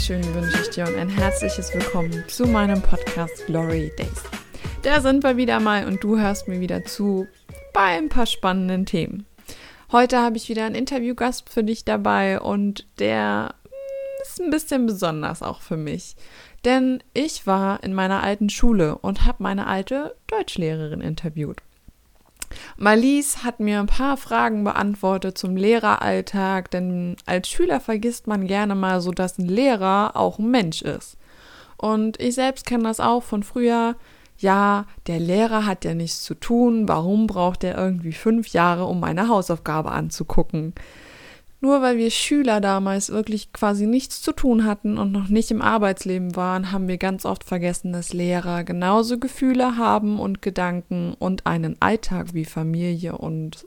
Einen wunderschönen wünsche ich dir und ein herzliches Willkommen zu meinem Podcast Glory Days. Da sind wir wieder mal und du hörst mir wieder zu bei ein paar spannenden Themen. Heute habe ich wieder einen Interviewgast für dich dabei und der ist ein bisschen besonders auch für mich. Denn ich war in meiner alten Schule und habe meine alte Deutschlehrerin interviewt. Marlies hat mir ein paar Fragen beantwortet zum Lehreralltag, denn als Schüler vergisst man gerne mal so, dass ein Lehrer auch ein Mensch ist. Und ich selbst kenne das auch von früher. Ja, der Lehrer hat ja nichts zu tun, warum braucht er irgendwie fünf Jahre, um meine Hausaufgabe anzugucken? Nur weil wir Schüler damals wirklich quasi nichts zu tun hatten und noch nicht im Arbeitsleben waren, haben wir ganz oft vergessen, dass Lehrer genauso Gefühle haben und Gedanken und einen Alltag wie Familie und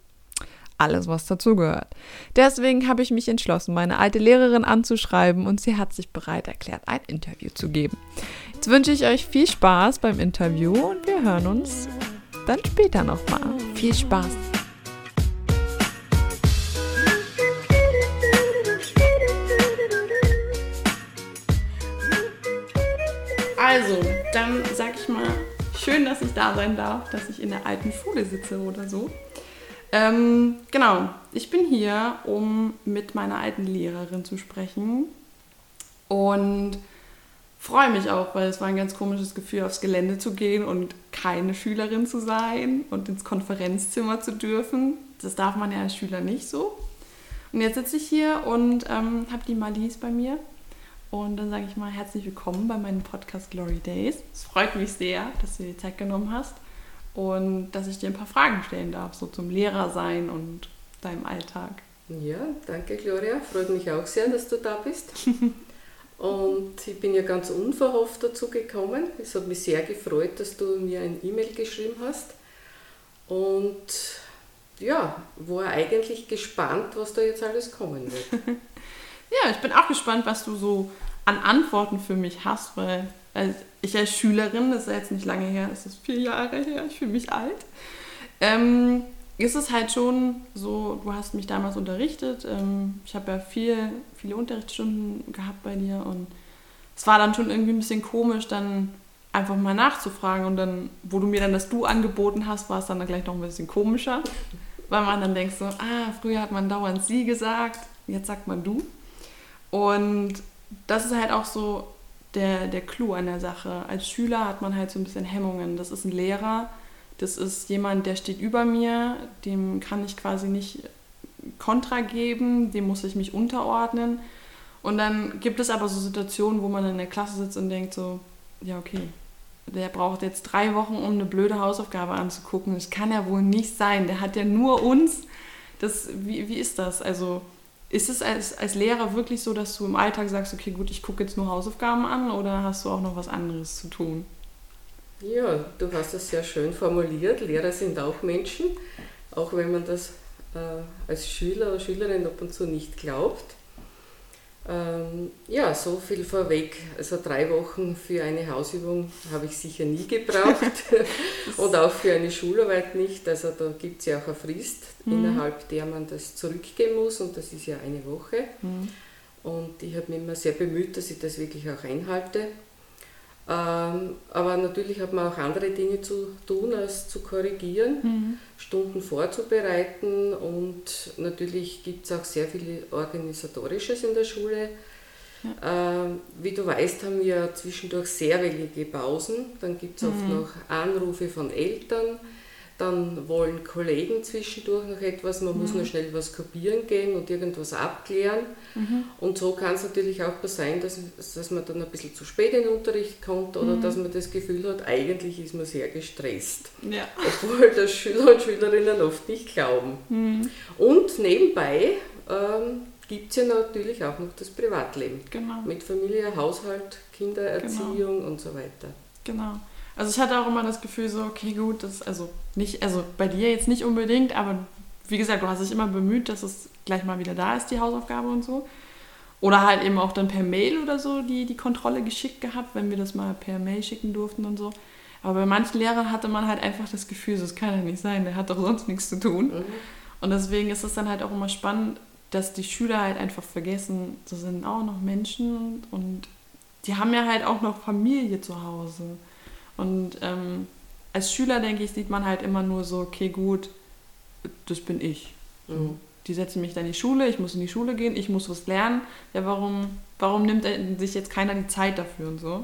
alles, was dazugehört. Deswegen habe ich mich entschlossen, meine alte Lehrerin anzuschreiben und sie hat sich bereit erklärt, ein Interview zu geben. Jetzt wünsche ich euch viel Spaß beim Interview und wir hören uns dann später nochmal. Viel Spaß! Also, dann sag ich mal, schön, dass ich da sein darf, dass ich in der alten Schule sitze oder so. Ähm, genau, ich bin hier, um mit meiner alten Lehrerin zu sprechen und freue mich auch, weil es war ein ganz komisches Gefühl, aufs Gelände zu gehen und keine Schülerin zu sein und ins Konferenzzimmer zu dürfen. Das darf man ja als Schüler nicht so. Und jetzt sitze ich hier und ähm, habe die Marlies bei mir und dann sage ich mal herzlich willkommen bei meinem Podcast Glory Days. Es freut mich sehr, dass du dir Zeit genommen hast und dass ich dir ein paar Fragen stellen darf, so zum Lehrersein und deinem Alltag. Ja, danke Gloria. Freut mich auch sehr, dass du da bist. und ich bin ja ganz unverhofft dazu gekommen. Es hat mich sehr gefreut, dass du mir ein E-Mail geschrieben hast. Und ja, war eigentlich gespannt, was da jetzt alles kommen wird. Ja, ich bin auch gespannt, was du so an Antworten für mich hast, weil als ich als Schülerin, das ist ja jetzt nicht lange her, das ist vier Jahre her, ich fühle mich alt, ähm, ist es halt schon so, du hast mich damals unterrichtet, ähm, ich habe ja viel, viele Unterrichtsstunden gehabt bei dir und es war dann schon irgendwie ein bisschen komisch, dann einfach mal nachzufragen und dann, wo du mir dann das Du angeboten hast, war es dann gleich noch ein bisschen komischer, weil man dann denkt so, ah, früher hat man dauernd Sie gesagt, jetzt sagt man Du. Und das ist halt auch so der, der Clou an der Sache. Als Schüler hat man halt so ein bisschen Hemmungen. Das ist ein Lehrer, das ist jemand, der steht über mir, dem kann ich quasi nicht Kontra geben, dem muss ich mich unterordnen. Und dann gibt es aber so Situationen, wo man in der Klasse sitzt und denkt so, ja okay, der braucht jetzt drei Wochen, um eine blöde Hausaufgabe anzugucken. Das kann ja wohl nicht sein. Der hat ja nur uns. Das, wie, wie ist das? Also ist es als, als Lehrer wirklich so, dass du im Alltag sagst, okay, gut, ich gucke jetzt nur Hausaufgaben an oder hast du auch noch was anderes zu tun? Ja, du hast es sehr schön formuliert. Lehrer sind auch Menschen, auch wenn man das äh, als Schüler oder Schülerin ab und zu nicht glaubt. Ähm, ja, so viel vorweg. Also drei Wochen für eine Hausübung habe ich sicher nie gebraucht und auch für eine Schularbeit nicht. Also da gibt es ja auch eine Frist, mhm. innerhalb der man das zurückgeben muss und das ist ja eine Woche. Mhm. Und ich habe mich immer sehr bemüht, dass ich das wirklich auch einhalte. Ähm, aber natürlich hat man auch andere Dinge zu tun, als zu korrigieren, mhm. Stunden vorzubereiten und natürlich gibt es auch sehr viel Organisatorisches in der Schule. Ja. Ähm, wie du weißt, haben wir zwischendurch sehr wenige Pausen. Dann gibt es oft mhm. noch Anrufe von Eltern dann wollen Kollegen zwischendurch noch etwas, man mhm. muss noch schnell was kopieren gehen und irgendwas abklären. Mhm. Und so kann es natürlich auch sein, dass, dass man dann ein bisschen zu spät in den Unterricht kommt oder mhm. dass man das Gefühl hat, eigentlich ist man sehr gestresst. Ja. Obwohl das Schüler und Schülerinnen oft nicht glauben. Mhm. Und nebenbei ähm, gibt es ja natürlich auch noch das Privatleben. Genau. Mit Familie, Haushalt, Kindererziehung genau. und so weiter. Genau. Also ich hatte auch immer das Gefühl so, okay, gut, das also nicht, also bei dir jetzt nicht unbedingt, aber wie gesagt, du hast dich immer bemüht, dass es gleich mal wieder da ist, die Hausaufgabe und so. Oder halt eben auch dann per Mail oder so die, die Kontrolle geschickt gehabt, wenn wir das mal per Mail schicken durften und so. Aber bei manchen Lehrern hatte man halt einfach das Gefühl, das kann ja nicht sein, der hat doch sonst nichts zu tun. Mhm. Und deswegen ist es dann halt auch immer spannend, dass die Schüler halt einfach vergessen, das sind auch noch Menschen und die haben ja halt auch noch Familie zu Hause. Und ähm, als Schüler, denke ich, sieht man halt immer nur so, okay, gut, das bin ich. So, mhm. Die setzen mich dann in die Schule, ich muss in die Schule gehen, ich muss was lernen. Ja, warum, warum nimmt sich jetzt keiner die Zeit dafür und so?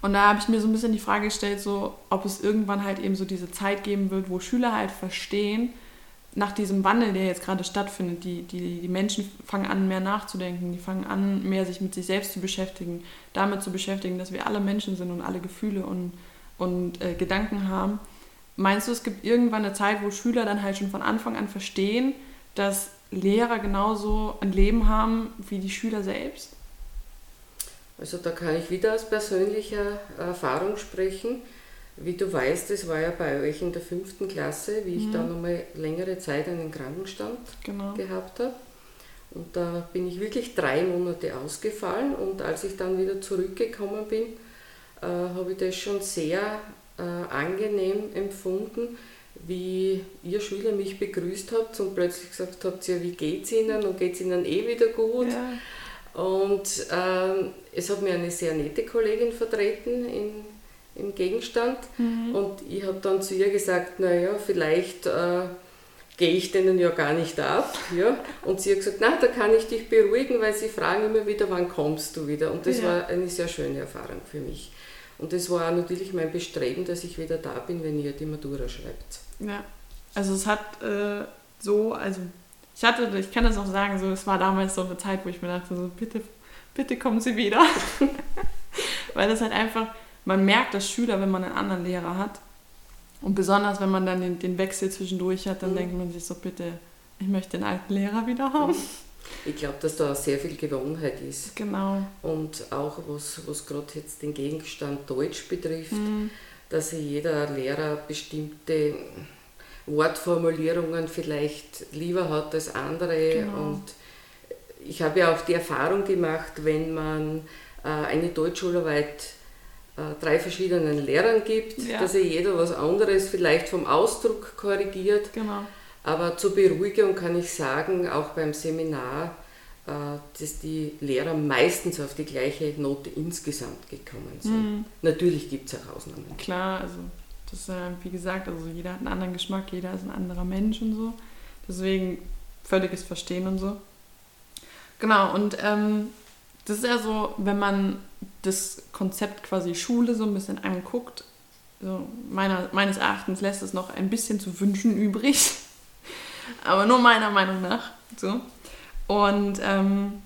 Und da habe ich mir so ein bisschen die Frage gestellt, so, ob es irgendwann halt eben so diese Zeit geben wird, wo Schüler halt verstehen, nach diesem Wandel, der jetzt gerade stattfindet, die, die, die Menschen fangen an, mehr nachzudenken, die fangen an, mehr sich mit sich selbst zu beschäftigen, damit zu beschäftigen, dass wir alle Menschen sind und alle Gefühle und, und äh, Gedanken haben. Meinst du, es gibt irgendwann eine Zeit, wo Schüler dann halt schon von Anfang an verstehen, dass Lehrer genauso ein Leben haben wie die Schüler selbst? Also da kann ich wieder aus persönlicher Erfahrung sprechen. Wie du weißt, es war ja bei euch in der fünften Klasse, wie ich mhm. da nochmal längere Zeit einen Krankenstand genau. gehabt habe. Und da bin ich wirklich drei Monate ausgefallen und als ich dann wieder zurückgekommen bin, äh, habe ich das schon sehr äh, angenehm empfunden, wie ihr Schüler mich begrüßt habt und plötzlich gesagt habt, ja, wie geht's Ihnen und geht es Ihnen eh wieder gut? Ja. Und äh, es hat mir eine sehr nette Kollegin vertreten in im Gegenstand. Mhm. Und ich habe dann zu ihr gesagt, naja, vielleicht äh, gehe ich denen ja gar nicht ab. Ja? Und sie hat gesagt, na, da kann ich dich beruhigen, weil sie fragen immer wieder, wann kommst du wieder. Und das ja. war eine sehr schöne Erfahrung für mich. Und das war auch natürlich mein Bestreben, dass ich wieder da bin, wenn ihr die Matura schreibt. Ja, also es hat äh, so, also ich hatte, ich kann das auch sagen, so, es war damals so eine Zeit, wo ich mir dachte, so, bitte, bitte kommen Sie wieder. weil das halt einfach, man merkt als Schüler, wenn man einen anderen Lehrer hat. Und besonders, wenn man dann den, den Wechsel zwischendurch hat, dann mhm. denkt man sich so, bitte, ich möchte den alten Lehrer wieder haben. Mhm. Ich glaube, dass da sehr viel Gewohnheit ist. Genau. Und auch was, was gerade jetzt den Gegenstand Deutsch betrifft, mhm. dass jeder Lehrer bestimmte Wortformulierungen vielleicht lieber hat als andere. Genau. Und ich habe ja auch die Erfahrung gemacht, wenn man äh, eine Deutschschularbeit äh, drei verschiedenen Lehrern gibt, ja. dass ja jeder was anderes vielleicht vom Ausdruck korrigiert. Genau. Aber zur Beruhigung kann ich sagen, auch beim Seminar, äh, dass die Lehrer meistens auf die gleiche Note insgesamt gekommen sind. Mhm. Natürlich gibt es auch Ausnahmen. Klar, also das ist ja, wie gesagt, also jeder hat einen anderen Geschmack, jeder ist ein anderer Mensch und so. Deswegen völliges Verstehen und so. Genau, und ähm, das ist ja so, wenn man das Konzept quasi Schule so ein bisschen anguckt, so meiner, meines Erachtens lässt es noch ein bisschen zu wünschen übrig. Aber nur meiner Meinung nach. So. Und ähm,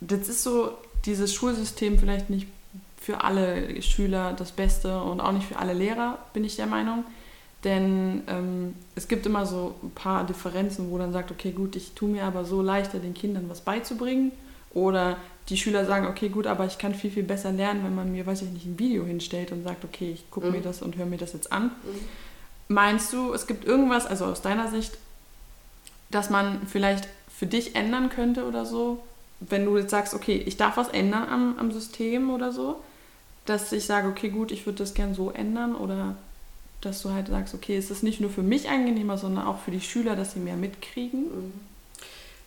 das ist so, dieses Schulsystem vielleicht nicht für alle Schüler das Beste und auch nicht für alle Lehrer, bin ich der Meinung. Denn ähm, es gibt immer so ein paar Differenzen, wo dann sagt, okay, gut, ich tue mir aber so leichter, den Kindern was beizubringen. Oder die Schüler sagen, okay, gut, aber ich kann viel, viel besser lernen, wenn man mir, weiß ich nicht, ein Video hinstellt und sagt, okay, ich gucke mhm. mir das und höre mir das jetzt an. Mhm. Meinst du, es gibt irgendwas, also aus deiner Sicht, dass man vielleicht für dich ändern könnte oder so, wenn du jetzt sagst, okay, ich darf was ändern am, am System oder so, dass ich sage, okay, gut, ich würde das gern so ändern oder dass du halt sagst, okay, ist das nicht nur für mich angenehmer, sondern auch für die Schüler, dass sie mehr mitkriegen? Mhm.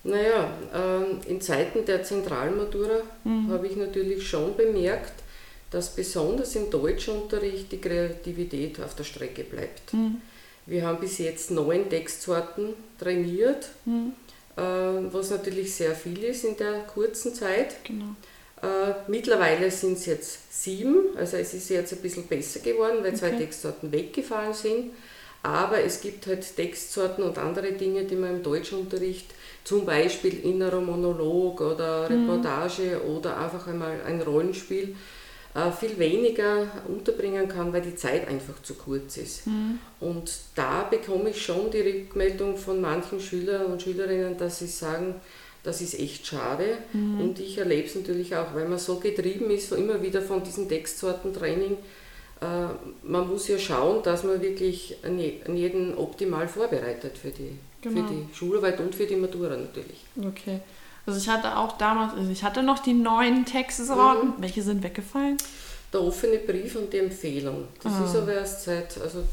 Naja, ähm, in Zeiten der Zentralmatura mhm. habe ich natürlich schon bemerkt, dass besonders im Deutschunterricht die Kreativität auf der Strecke bleibt. Mhm. Wir haben bis jetzt neun Textsorten trainiert, mhm. äh, was natürlich sehr viel ist in der kurzen Zeit. Genau. Äh, mittlerweile sind es jetzt sieben, also es ist jetzt ein bisschen besser geworden, weil okay. zwei Textsorten weggefallen sind. Aber es gibt halt Textsorten und andere Dinge, die man im Deutschunterricht zum Beispiel innerer Monolog oder mhm. Reportage mhm. oder einfach einmal ein Rollenspiel viel weniger unterbringen kann, weil die Zeit einfach zu kurz ist. Mhm. Und da bekomme ich schon die Rückmeldung von manchen Schülern und Schülerinnen, dass sie sagen, das ist echt schade. Mhm. Und ich erlebe es natürlich auch, weil man so getrieben ist, immer wieder von diesem Textsortentraining. Äh, man muss ja schauen, dass man wirklich an jeden optimal vorbereitet für die Genau. Für die Schularbeit und für die Matura natürlich. Okay. Also ich hatte auch damals, also ich hatte noch die neuen Textsorten. Mhm. Welche sind weggefallen? Der offene Brief und die Empfehlung. Das ah. ist aber erst seit, also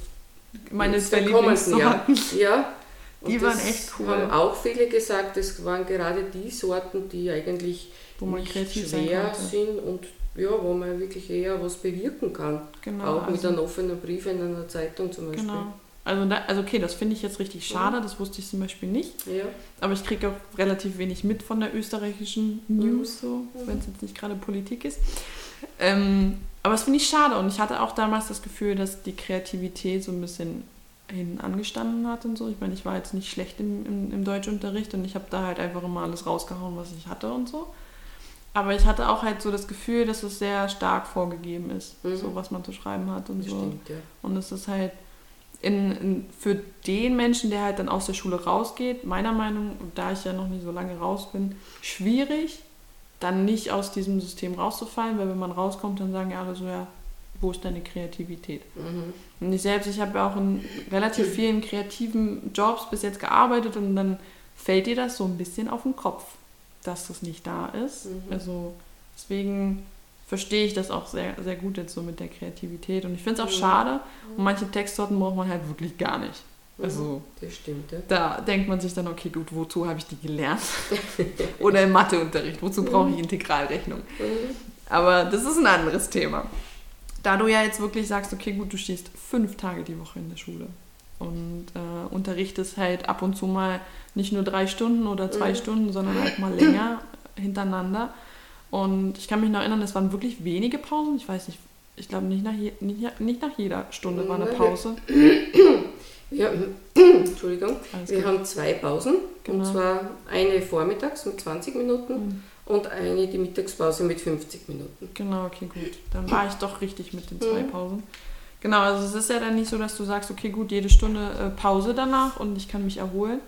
meine zwei Lieblingssorten. Ja. ja, Und die waren echt cool. haben auch viele gesagt, das waren gerade die Sorten, die eigentlich wo man kreativ schwer sind und ja, wo man wirklich eher was bewirken kann. Genau, auch also mit einem offenen Brief in einer Zeitung zum Beispiel. Genau. Also, da, also okay, das finde ich jetzt richtig schade, ja. das wusste ich zum Beispiel nicht. Ja. Aber ich kriege auch relativ wenig mit von der österreichischen News, so, mhm. wenn es jetzt nicht gerade Politik ist. Ähm, aber das finde ich schade und ich hatte auch damals das Gefühl, dass die Kreativität so ein bisschen hinten angestanden hat und so. Ich meine, ich war jetzt nicht schlecht im, im, im Deutschunterricht und ich habe da halt einfach immer alles rausgehauen, was ich hatte und so. Aber ich hatte auch halt so das Gefühl, dass es sehr stark vorgegeben ist, mhm. so was man zu schreiben hat und Bestimmt, so. Ja. Und es ist halt in, in, für den Menschen, der halt dann aus der Schule rausgeht, meiner Meinung, da ich ja noch nicht so lange raus bin, schwierig, dann nicht aus diesem System rauszufallen, weil wenn man rauskommt, dann sagen ja alle so, ja, wo ist deine Kreativität? Mhm. Und ich selbst, ich habe ja auch in relativ vielen kreativen Jobs bis jetzt gearbeitet und dann fällt dir das so ein bisschen auf den Kopf, dass das nicht da ist. Mhm. Also deswegen verstehe ich das auch sehr, sehr gut jetzt so mit der Kreativität. Und ich finde es auch mhm. schade. Und manche Textsorten braucht man halt wirklich gar nicht. Mhm. Also, das stimmt, ja. Da denkt man sich dann, okay, gut, wozu habe ich die gelernt? Oder im Matheunterricht, wozu brauche ich mhm. Integralrechnung? Mhm. Aber das ist ein anderes Thema. Da du ja jetzt wirklich sagst, okay, gut, du stehst fünf Tage die Woche in der Schule und äh, unterrichtest halt ab und zu mal nicht nur drei Stunden oder zwei mhm. Stunden, sondern halt mal länger hintereinander und ich kann mich noch erinnern, es waren wirklich wenige Pausen. Ich weiß nicht, ich glaube nicht nach, je, nicht, nicht nach jeder Stunde war eine Pause. Ja, Entschuldigung. Alles wir gut. haben zwei Pausen. Genau. Und zwar eine vormittags mit 20 Minuten mhm. und eine die Mittagspause mit 50 Minuten. Genau, okay, gut. Dann war ich doch richtig mit den zwei mhm. Pausen. Genau, also es ist ja dann nicht so, dass du sagst, okay, gut, jede Stunde äh, Pause danach und ich kann mich erholen.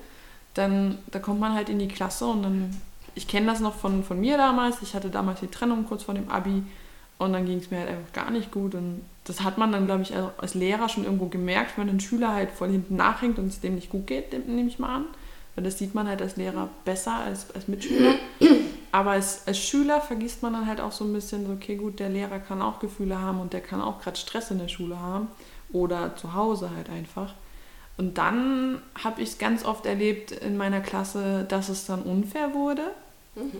Dann da kommt man halt in die Klasse und dann ich kenne das noch von, von mir damals. Ich hatte damals die Trennung kurz vor dem Abi und dann ging es mir halt einfach gar nicht gut. Und das hat man dann, glaube ich, als Lehrer schon irgendwo gemerkt, wenn ein Schüler halt voll hinten nachhängt und es dem nicht gut geht, nehme ich mal an. Weil das sieht man halt als Lehrer besser als als Mitschüler. Aber als, als Schüler vergisst man dann halt auch so ein bisschen, so, okay, gut, der Lehrer kann auch Gefühle haben und der kann auch gerade Stress in der Schule haben oder zu Hause halt einfach. Und dann habe ich es ganz oft erlebt in meiner Klasse, dass es dann unfair wurde. Mhm.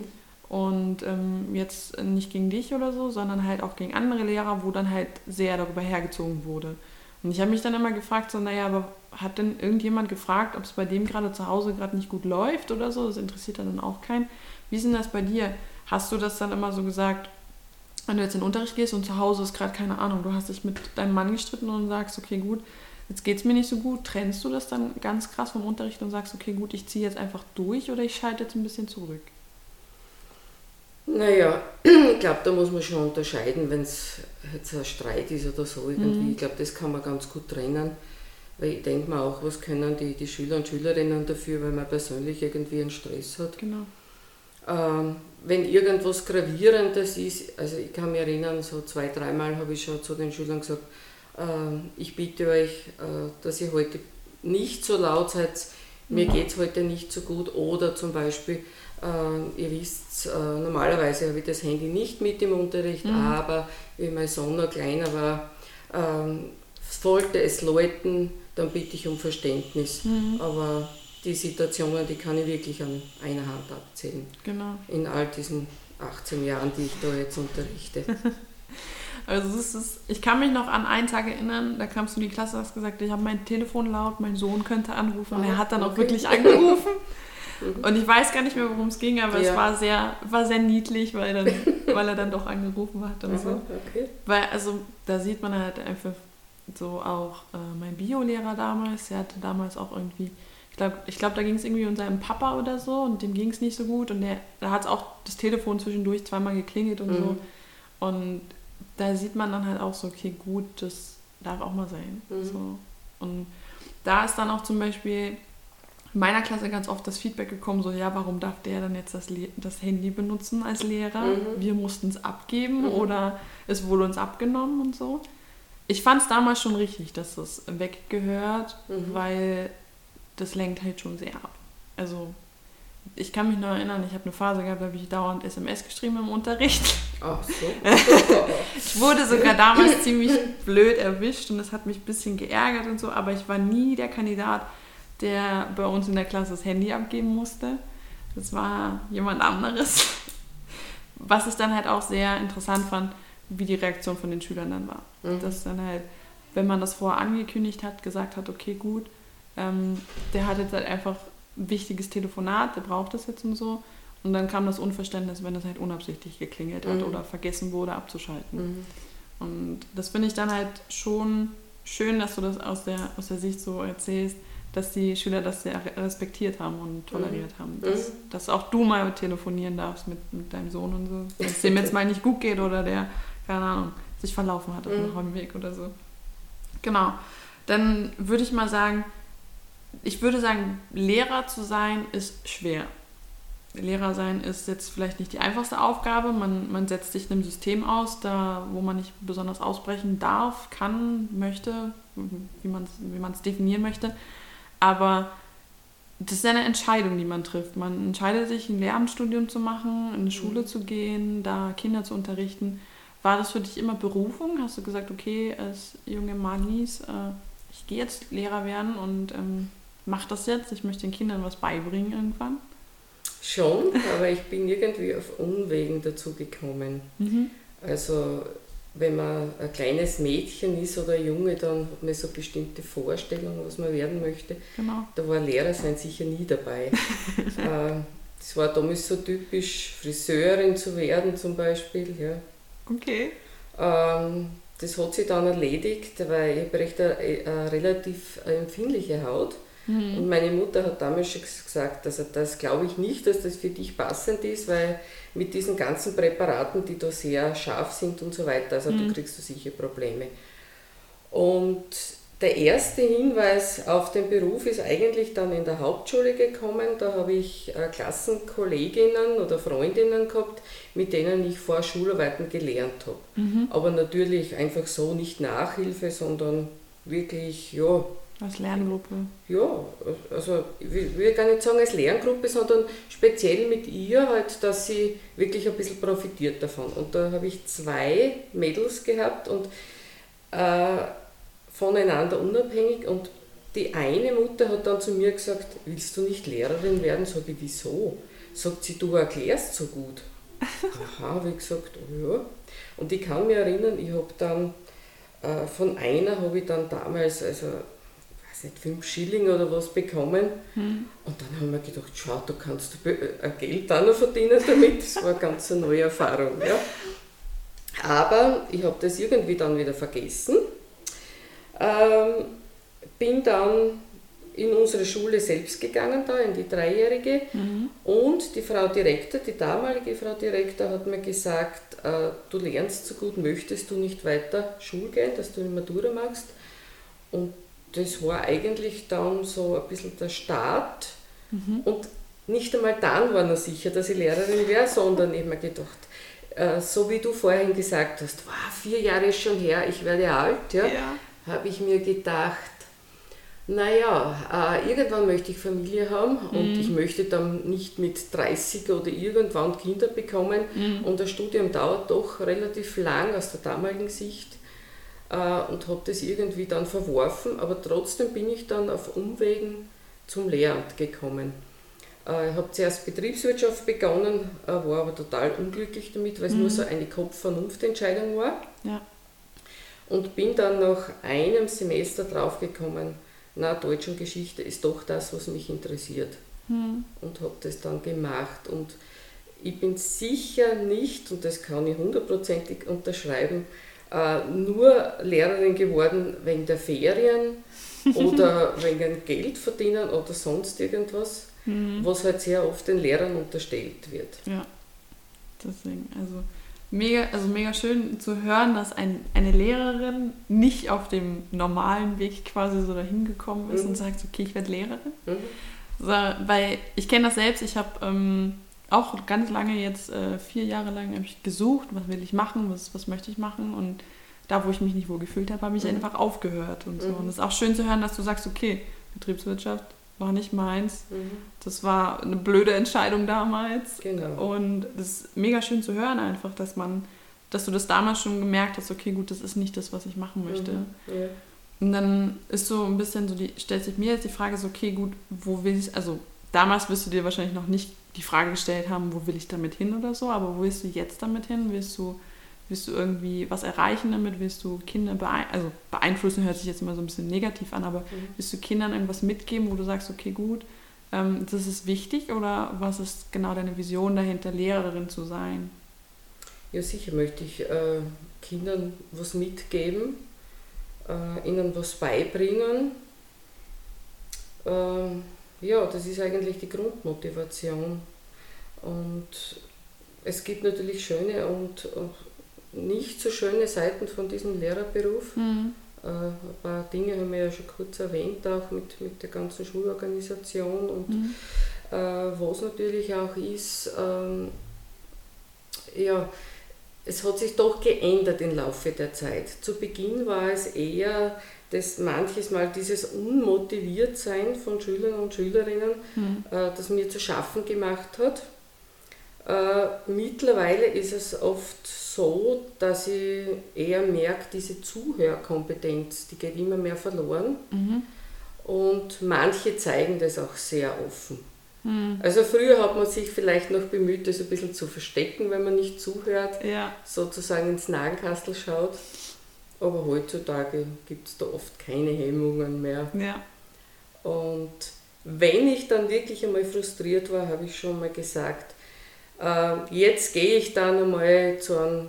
Und ähm, jetzt nicht gegen dich oder so, sondern halt auch gegen andere Lehrer, wo dann halt sehr darüber hergezogen wurde. Und ich habe mich dann immer gefragt, so, naja, aber hat denn irgendjemand gefragt, ob es bei dem gerade zu Hause gerade nicht gut läuft oder so? Das interessiert dann auch keinen. Wie ist denn das bei dir? Hast du das dann immer so gesagt, wenn du jetzt in den Unterricht gehst und zu Hause ist gerade keine Ahnung, du hast dich mit deinem Mann gestritten und sagst, okay, gut, jetzt geht es mir nicht so gut, trennst du das dann ganz krass vom Unterricht und sagst, okay, gut, ich ziehe jetzt einfach durch oder ich schalte jetzt ein bisschen zurück? Naja, ich glaube, da muss man schon unterscheiden, wenn es jetzt ein Streit ist oder so irgendwie. Mhm. Ich glaube, das kann man ganz gut trennen. Weil ich denke mir auch, was können die, die Schüler und Schülerinnen dafür, wenn man persönlich irgendwie einen Stress hat. Genau. Ähm, wenn irgendwas Gravierendes ist, also ich kann mich erinnern, so zwei, dreimal habe ich schon zu den Schülern gesagt, ich bitte euch, äh, dass ihr heute nicht so laut seid, mir geht es heute nicht so gut. Oder zum Beispiel, äh, ihr wisst, äh, normalerweise habe ich das Handy nicht mit im Unterricht, mhm. aber wie mein Sohn noch kleiner war, ähm, sollte es läuten, dann bitte ich um Verständnis. Mhm. Aber die Situationen, die kann ich wirklich an einer Hand abzählen. Genau. In all diesen 18 Jahren, die ich da jetzt unterrichte. Also es ist, ich kann mich noch an einen Tag erinnern, da kamst du in die Klasse und hast gesagt, ich habe mein Telefon laut, mein Sohn könnte anrufen und er hat dann auch wirklich angerufen. Mhm. Und ich weiß gar nicht mehr, worum es ging, aber ja. es war sehr, war sehr niedlich, weil, dann, weil er dann doch angerufen hat und Aha, so. Okay. Weil, also da sieht man halt einfach so auch äh, mein Biolehrer damals, der hatte damals auch irgendwie, ich glaube, ich glaub, da ging es irgendwie um seinen Papa oder so und dem ging es nicht so gut und der, da hat es auch das Telefon zwischendurch zweimal geklingelt und mhm. so. Und da sieht man dann halt auch so, okay, gut, das darf auch mal sein. Mhm. So. Und da ist dann auch zum Beispiel in meiner Klasse ganz oft das Feedback gekommen, so, ja, warum darf der dann jetzt das, das Handy benutzen als Lehrer? Mhm. Wir mussten es abgeben mhm. oder es wurde uns abgenommen und so. Ich fand es damals schon richtig, dass es weggehört, mhm. weil das lenkt halt schon sehr ab. Also ich kann mich noch erinnern, ich habe eine Phase gehabt, da habe ich dauernd SMS geschrieben im Unterricht. Ach so. ich wurde sogar damals ziemlich blöd erwischt und das hat mich ein bisschen geärgert und so, aber ich war nie der Kandidat, der bei uns in der Klasse das Handy abgeben musste. Das war jemand anderes. Was ich dann halt auch sehr interessant fand, wie die Reaktion von den Schülern dann war. Mhm. Dass dann halt, wenn man das vorher angekündigt hat, gesagt hat, okay, gut, ähm, der hat jetzt halt einfach ein wichtiges Telefonat, der braucht das jetzt und so. Und dann kam das Unverständnis, wenn das halt unabsichtlich geklingelt hat mhm. oder vergessen wurde abzuschalten. Mhm. Und das finde ich dann halt schon schön, dass du das aus der, aus der Sicht so erzählst, dass die Schüler das sehr respektiert haben und toleriert mhm. haben. Dass, mhm. dass, auch du mal telefonieren darfst mit, mit deinem Sohn und so. Wenn es dem jetzt mal nicht gut geht oder der, keine Ahnung, sich verlaufen hat auf dem mhm. Heimweg oder so. Genau. Dann würde ich mal sagen, ich würde sagen, Lehrer zu sein ist schwer. Lehrer sein ist jetzt vielleicht nicht die einfachste Aufgabe. Man, man setzt sich einem System aus, da, wo man nicht besonders ausbrechen darf, kann, möchte, wie man es wie definieren möchte. Aber das ist eine Entscheidung, die man trifft. Man entscheidet sich, ein Lehramtsstudium zu machen, in eine Schule zu gehen, da Kinder zu unterrichten. War das für dich immer Berufung? Hast du gesagt, okay, als junge Manis, äh, ich gehe jetzt Lehrer werden und ähm, mache das jetzt, ich möchte den Kindern was beibringen irgendwann? Schon, aber ich bin irgendwie auf Umwegen dazu gekommen. Mhm. Also wenn man ein kleines Mädchen ist oder ein Junge, dann hat man so bestimmte Vorstellungen, was man werden möchte. Genau. Da war Lehrer sein sicher nie dabei. Äh, das war damals so typisch, Friseurin zu werden zum Beispiel. Ja. Okay. Ähm, das hat sich dann erledigt, weil ich habe recht eine, eine relativ empfindliche Haut. Mhm. Und meine Mutter hat damals schon gesagt, also das glaube ich nicht, dass das für dich passend ist, weil mit diesen ganzen Präparaten, die da sehr scharf sind und so weiter, also mhm. du kriegst du sicher Probleme. Und der erste Hinweis auf den Beruf ist eigentlich dann in der Hauptschule gekommen. Da habe ich äh, Klassenkolleginnen oder Freundinnen gehabt, mit denen ich vor Schularbeiten gelernt habe. Mhm. Aber natürlich einfach so nicht Nachhilfe, sondern wirklich, ja, als Lerngruppe? Ja, also ich will gar nicht sagen als Lerngruppe, sondern speziell mit ihr halt, dass sie wirklich ein bisschen profitiert davon. Und da habe ich zwei Mädels gehabt und äh, voneinander unabhängig und die eine Mutter hat dann zu mir gesagt, willst du nicht Lehrerin werden? Sag ich, wieso? Sagt sie, du erklärst so gut. Aha, habe ich gesagt, oh ja. Und ich kann mich erinnern, ich habe dann äh, von einer habe ich dann damals, also nicht, 5 Schilling oder was bekommen. Mhm. Und dann haben wir gedacht, schau, da kannst du äh, Geld auch noch verdienen damit. Das war eine ganz eine neue Erfahrung. Ja. Aber ich habe das irgendwie dann wieder vergessen. Ähm, bin dann in unsere Schule selbst gegangen, da in die Dreijährige. Mhm. Und die Frau Direktor, die damalige Frau Direktor, hat mir gesagt, äh, du lernst so gut, möchtest du nicht weiter Schule gehen, dass du eine Matura machst. Und das war eigentlich dann so ein bisschen der Start. Mhm. Und nicht einmal dann war noch sicher, dass ich Lehrerin wäre, sondern ich habe mir gedacht, äh, so wie du vorhin gesagt hast, wow, vier Jahre ist schon her, ich werde alt, ja, ja. habe ich mir gedacht, naja, äh, irgendwann möchte ich Familie haben mhm. und ich möchte dann nicht mit 30 oder irgendwann Kinder bekommen mhm. und das Studium dauert doch relativ lang aus der damaligen Sicht äh, und habe das irgendwie dann verworfen, aber trotzdem bin ich dann auf Umwegen zum Lehramt gekommen. Äh, ich habe zuerst Betriebswirtschaft begonnen, äh, war aber total unglücklich damit, weil es mhm. nur so eine Kopf-Vernunft-Entscheidung war. Ja. Und bin dann nach einem Semester draufgekommen, na, Deutsch und Geschichte ist doch das, was mich interessiert. Mhm. Und habe das dann gemacht. Und ich bin sicher nicht, und das kann ich hundertprozentig unterschreiben, äh, nur Lehrerin geworden wegen der Ferien oder wegen Geld verdienen oder sonst irgendwas, mhm. was halt sehr oft den Lehrern unterstellt wird. Ja, deswegen, also mega, also mega schön zu hören, dass ein, eine Lehrerin nicht auf dem normalen Weg quasi so dahin gekommen ist mhm. und sagt, okay, ich werde Lehrerin. Mhm. So, weil ich kenne das selbst, ich habe ähm, auch ganz lange jetzt, äh, vier Jahre lang, habe ich gesucht, was will ich machen, was, was möchte ich machen und da, wo ich mich nicht wohl gefühlt habe, habe ich mhm. einfach aufgehört und so. Mhm. Und es ist auch schön zu hören, dass du sagst, okay, Betriebswirtschaft war nicht meins. Mhm. Das war eine blöde Entscheidung damals. Genau. Und es ist mega schön zu hören einfach, dass man, dass du das damals schon gemerkt hast, okay, gut, das ist nicht das, was ich machen möchte. Mhm. Ja. Und dann ist so ein bisschen so, die, stellt sich mir jetzt die Frage so, okay, gut, wo will ich, also damals wirst du dir wahrscheinlich noch nicht die Frage gestellt haben, wo will ich damit hin oder so, aber wo willst du jetzt damit hin? Willst du, willst du irgendwie was erreichen damit? Willst du Kinder beein also beeinflussen, hört sich jetzt immer so ein bisschen negativ an, aber mhm. willst du Kindern irgendwas mitgeben, wo du sagst, okay, gut, ähm, das ist wichtig oder was ist genau deine Vision dahinter, Lehrerin zu sein? Ja, sicher möchte ich äh, Kindern was mitgeben, äh, ihnen was beibringen. Äh, ja, das ist eigentlich die Grundmotivation. Und es gibt natürlich schöne und nicht so schöne Seiten von diesem Lehrerberuf. Mhm. Äh, ein paar Dinge haben wir ja schon kurz erwähnt, auch mit, mit der ganzen Schulorganisation und mhm. äh, was natürlich auch ist, ähm, ja, es hat sich doch geändert im Laufe der Zeit. Zu Beginn war es eher das manches Mal dieses Unmotiviertsein von Schülern und Schülerinnen, mhm. äh, das mir zu schaffen gemacht hat. Äh, mittlerweile ist es oft so, dass ich eher merke, diese Zuhörkompetenz, die geht immer mehr verloren. Mhm. Und manche zeigen das auch sehr offen. Mhm. Also früher hat man sich vielleicht noch bemüht, das ein bisschen zu verstecken, wenn man nicht zuhört, ja. sozusagen ins Nagenkastel schaut. Aber heutzutage gibt es da oft keine Hemmungen mehr. Ja. Und wenn ich dann wirklich einmal frustriert war, habe ich schon mal gesagt, äh, jetzt gehe ich dann einmal zu einem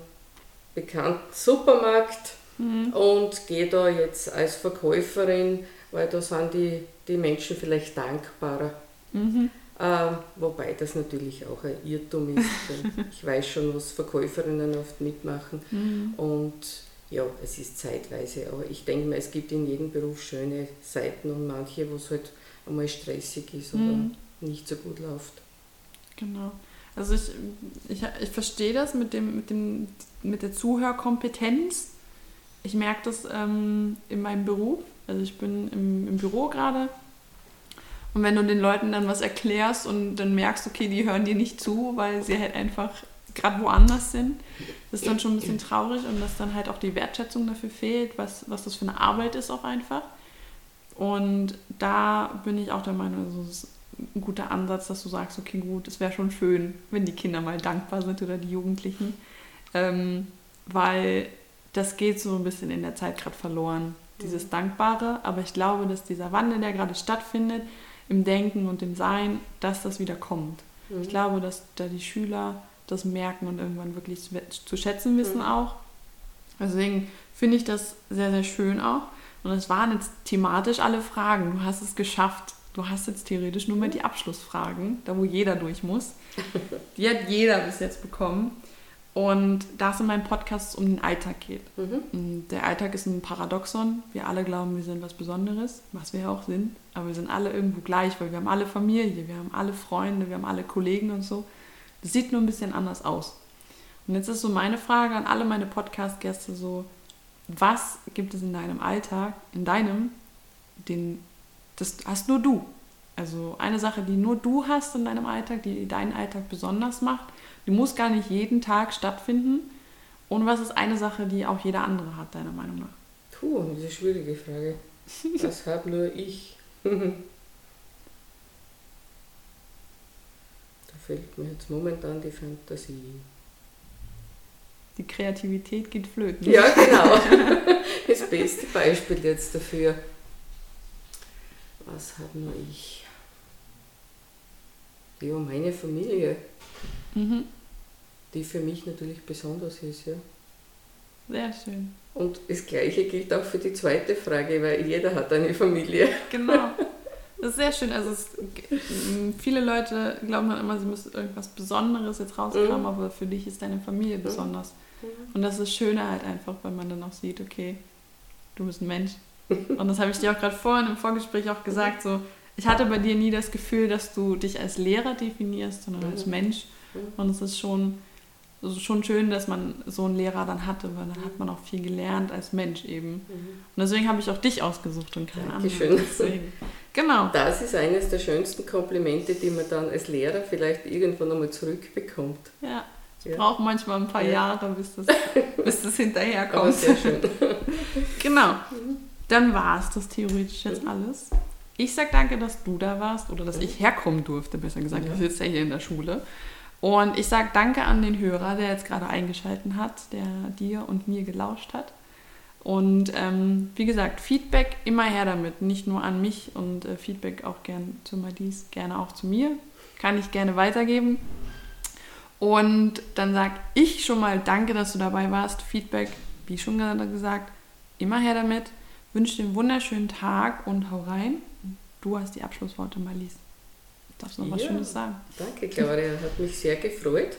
bekannten Supermarkt mhm. und gehe da jetzt als Verkäuferin, weil da sind die, die Menschen vielleicht dankbarer. Mhm. Äh, wobei das natürlich auch ein Irrtum ist. ich weiß schon, was Verkäuferinnen oft mitmachen. Mhm. Und ja, es ist zeitweise, aber ich denke mal, es gibt in jedem Beruf schöne Seiten und manche, wo es halt einmal stressig ist oder mhm. nicht so gut läuft. Genau. Also ich, ich, ich verstehe das mit, dem, mit, dem, mit der Zuhörkompetenz. Ich merke das ähm, in meinem Beruf. Also ich bin im, im Büro gerade. Und wenn du den Leuten dann was erklärst und dann merkst, okay, die hören dir nicht zu, weil sie halt einfach gerade woanders sind, ist dann schon ein bisschen traurig und dass dann halt auch die Wertschätzung dafür fehlt, was, was das für eine Arbeit ist auch einfach. Und da bin ich auch der Meinung, also es ist ein guter Ansatz, dass du sagst, okay, gut, es wäre schon schön, wenn die Kinder mal dankbar sind oder die Jugendlichen, ähm, weil das geht so ein bisschen in der Zeit gerade verloren, dieses Dankbare. Aber ich glaube, dass dieser Wandel, der gerade stattfindet, im Denken und im Sein, dass das wieder kommt. Mhm. Ich glaube, dass da die Schüler das merken und irgendwann wirklich zu schätzen wissen mhm. auch. Deswegen finde ich das sehr, sehr schön auch. Und es waren jetzt thematisch alle Fragen. Du hast es geschafft. Du hast jetzt theoretisch nur mal die Abschlussfragen, da wo jeder durch muss. Die hat jeder bis jetzt bekommen. Und da es in meinem Podcast um den Alltag geht. Mhm. Der Alltag ist ein Paradoxon. Wir alle glauben, wir sind was Besonderes, was wir auch sind. Aber wir sind alle irgendwo gleich, weil wir haben alle Familie, wir haben alle Freunde, wir haben alle Kollegen und so. Das sieht nur ein bisschen anders aus. Und jetzt ist so meine Frage an alle meine Podcast-Gäste so, was gibt es in deinem Alltag, in deinem, den, das hast nur du. Also eine Sache, die nur du hast in deinem Alltag, die deinen Alltag besonders macht, die muss gar nicht jeden Tag stattfinden. Und was ist eine Sache, die auch jeder andere hat, deiner Meinung nach? Puh, diese schwierige Frage. Das habe nur ich. fehlt mir jetzt momentan die Fantasie. Die Kreativität geht flöten. Ja, genau. Das beste Beispiel jetzt dafür. Was habe nur ich? Ja, meine Familie. Mhm. Die für mich natürlich besonders ist, ja. Sehr schön. Und das Gleiche gilt auch für die zweite Frage, weil jeder hat eine Familie. Genau. Das ist sehr schön. Also es, viele Leute glauben dann immer, sie müssen irgendwas Besonderes jetzt rauskramen, mhm. aber für dich ist deine Familie mhm. besonders. Mhm. Und das ist schöner halt einfach, wenn man dann auch sieht, okay, du bist ein Mensch. Und das habe ich dir auch gerade vorhin im Vorgespräch auch gesagt, so, ich hatte bei dir nie das Gefühl, dass du dich als Lehrer definierst, sondern als mhm. Mensch. Mhm. Und es ist schon, also schon schön, dass man so einen Lehrer dann hatte, weil dann hat man auch viel gelernt als Mensch eben. Und deswegen habe ich auch dich ausgesucht und keine Ahnung. Genau. Das ist eines der schönsten Komplimente, die man dann als Lehrer vielleicht irgendwann einmal zurückbekommt. Ja. Es ja. braucht manchmal ein paar ja. Jahre, bis das, bis das hinterherkommt. Aber sehr schön. genau. dann war es das theoretisch jetzt alles. Ich sag danke, dass du da warst oder dass ich herkommen durfte, besser gesagt. Ja. Ich sitze ja hier in der Schule. Und ich sag danke an den Hörer, der jetzt gerade eingeschalten hat, der dir und mir gelauscht hat. Und ähm, wie gesagt, Feedback immer her damit, nicht nur an mich und äh, Feedback auch gern zu Madis, gerne auch zu mir. Kann ich gerne weitergeben. Und dann sag ich schon mal danke, dass du dabei warst. Feedback, wie schon gesagt, immer her damit. Wünsche dir einen wunderschönen Tag und hau rein. Du hast die Abschlussworte, Marlies. Darfst du noch was Ja. Schönes sagen? Danke, Claudia. Hat mich sehr gefreut,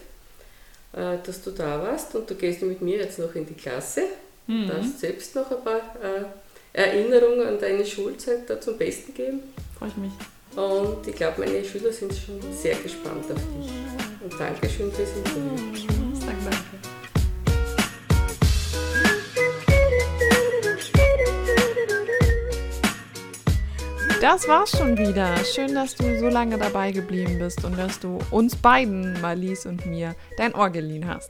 äh, dass du da warst und du gehst mit mir jetzt noch in die Klasse. Mhm. Darfst selbst noch ein paar äh, Erinnerungen an deine Schulzeit da zum Besten geben. Freue ich mich. Und ich glaube, meine Schüler sind schon sehr gespannt auf dich. Und Dankeschön fürs Interview. Danke. Das war's schon wieder. Schön, dass du so lange dabei geblieben bist und dass du uns beiden, Marlies und mir, dein Ohr geliehen hast.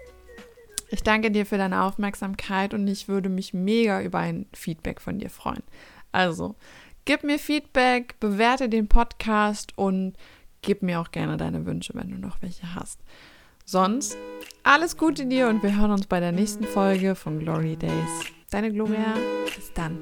Ich danke dir für deine Aufmerksamkeit und ich würde mich mega über ein Feedback von dir freuen. Also, gib mir Feedback, bewerte den Podcast und gib mir auch gerne deine Wünsche, wenn du noch welche hast. Sonst alles Gute dir und wir hören uns bei der nächsten Folge von Glory Days. Deine Gloria, bis dann.